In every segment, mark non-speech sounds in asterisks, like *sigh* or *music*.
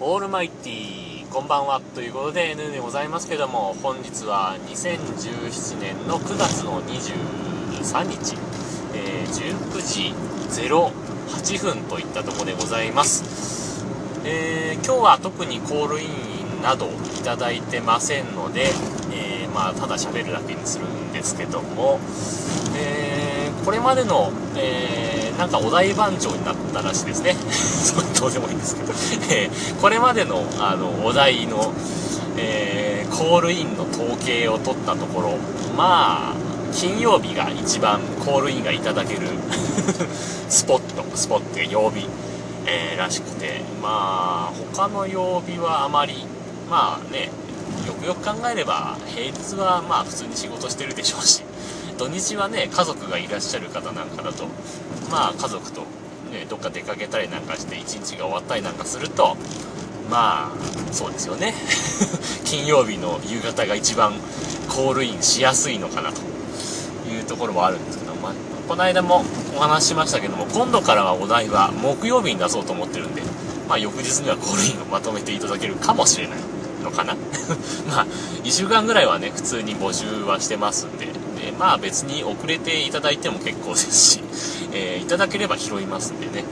オールマイティーこんばんはということで N でございますけども本日は2017年の9月の23日、えー、19時08分といったとこでございます、えー、今日は特にコールインなどいただいてませんので、えー、まあ、ただ喋るだけにするんですけども、えこれまでの、えなんかお題番長になったらしいですね。*laughs* どうでもいいんですけど。*laughs* えー、これまでのあのお題の、えー、コールインの統計を取ったところまあ金曜日が一番コールインがいただける *laughs* スポットスポット曜日、えー、らしくてまあ他の曜日はあまりまあねよくよく考えれば平日はまあ普通に仕事してるでしょうし土日はね家族がいらっしゃる方なんかだとまあ家族とねどっか出かけたりなんかして一日が終わったりなんかするとまあそうですよね。*laughs* 金曜日の夕方が一番コールインしやすいのかなというところもあるんですけど、まあ、この間もお話ししましたけども今度からはお題は木曜日に出そうと思ってるんでまあ翌日にはコールインをまとめていただけるかもしれないのかな。*laughs* まあ1週間ぐらいはね普通に募集はしてますんででまあ別に遅れていただいても結構ですし、*laughs* えー、いただければ拾いますんでね、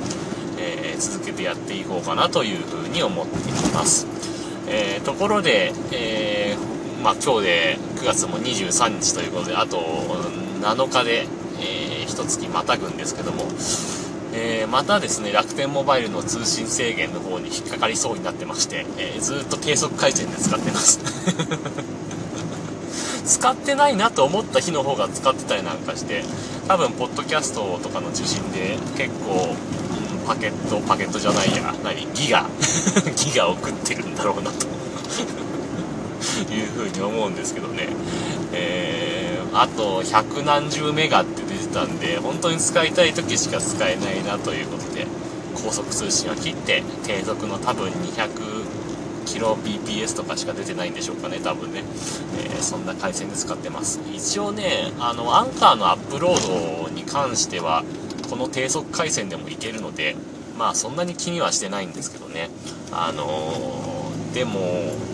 えー、続けてやっていこうかなというふうに思っています。えー、ところで、えまあ、今日で9月も23日ということで、あと7日で、えー、1月またぐんですけども、えー、またですね、楽天モバイルの通信制限の方に引っかかりそうになってまして、えー、ずっと低速回線で使ってます。*laughs* 使ってないなと思った日の方が使ってたりなんかして多分ポッドキャストとかの受信で結構、パケットパケットじゃないや何ギガ *laughs* ギガ送ってるんだろうなと。*laughs* いうふうに思うんですけどね。えー、あと百何十メガって出てたんで本当に使いたい時しか使えないなということで高速通信は切って低速の多分200キロ BPS とかしか出てないんでしょうかね、多分ね。えー、そんな回線で使ってます。一応ね、あの、アンカーのアップロードに関しては、この低速回線でもいけるので、まあそんなに気にはしてないんですけどね。あのー、でも、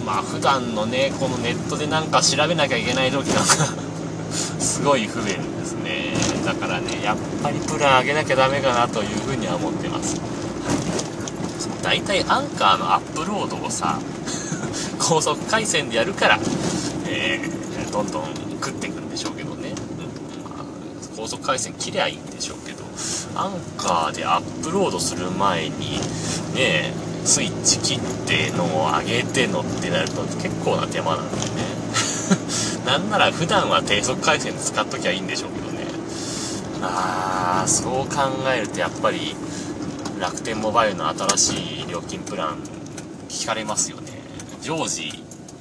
まあ普段のね、このネットでなんか調べなきゃいけない時なんか *laughs* すごい不便ですね。だからね、やっぱりプラン上げなきゃダメかなというふうには思ってます。大体アンカーのアップロードをさ *laughs* 高速回線でやるから、えー、どんどん食っていくんでしょうけどね、うん、高速回線切りゃいいんでしょうけどアンカーでアップロードする前にねスイッチ切ってのを上げてのってなると結構な手間なんでね。*laughs* なんなら普段は低速回線使っときゃいいんでしょうけどね。ああそう考えるとやっぱり楽天モバイルの新しい料金プラン聞かれますよね。常時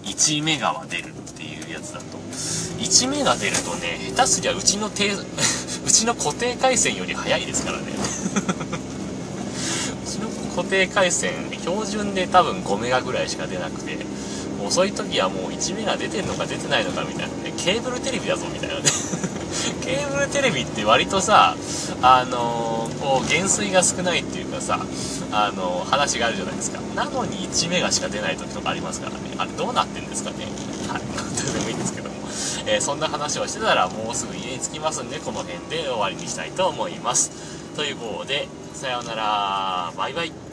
1メガは出るっていうやつだと。1メガ出るとね下手すりゃうちの *laughs* うちの固定回線より早いですからね。うちの固定回線標準で多分5メガぐらいしか出なくて遅い時はもう1メガ出てんのか出てないのかみたいなね。ケーブルテレビだぞみたいなね。*laughs* ケーブルテレビって割とさあのー、こう減衰が少ないっていうかさあの、話があるじゃないですか。なのに1メガしか出ない時とかありますからね。あれどうなってんですかね。はい。どうでもいいんですけども、えー、そんな話をしてたらもうすぐ家に着きますんでこの辺で終わりにしたいと思います。ということでさようなら。バイバイ。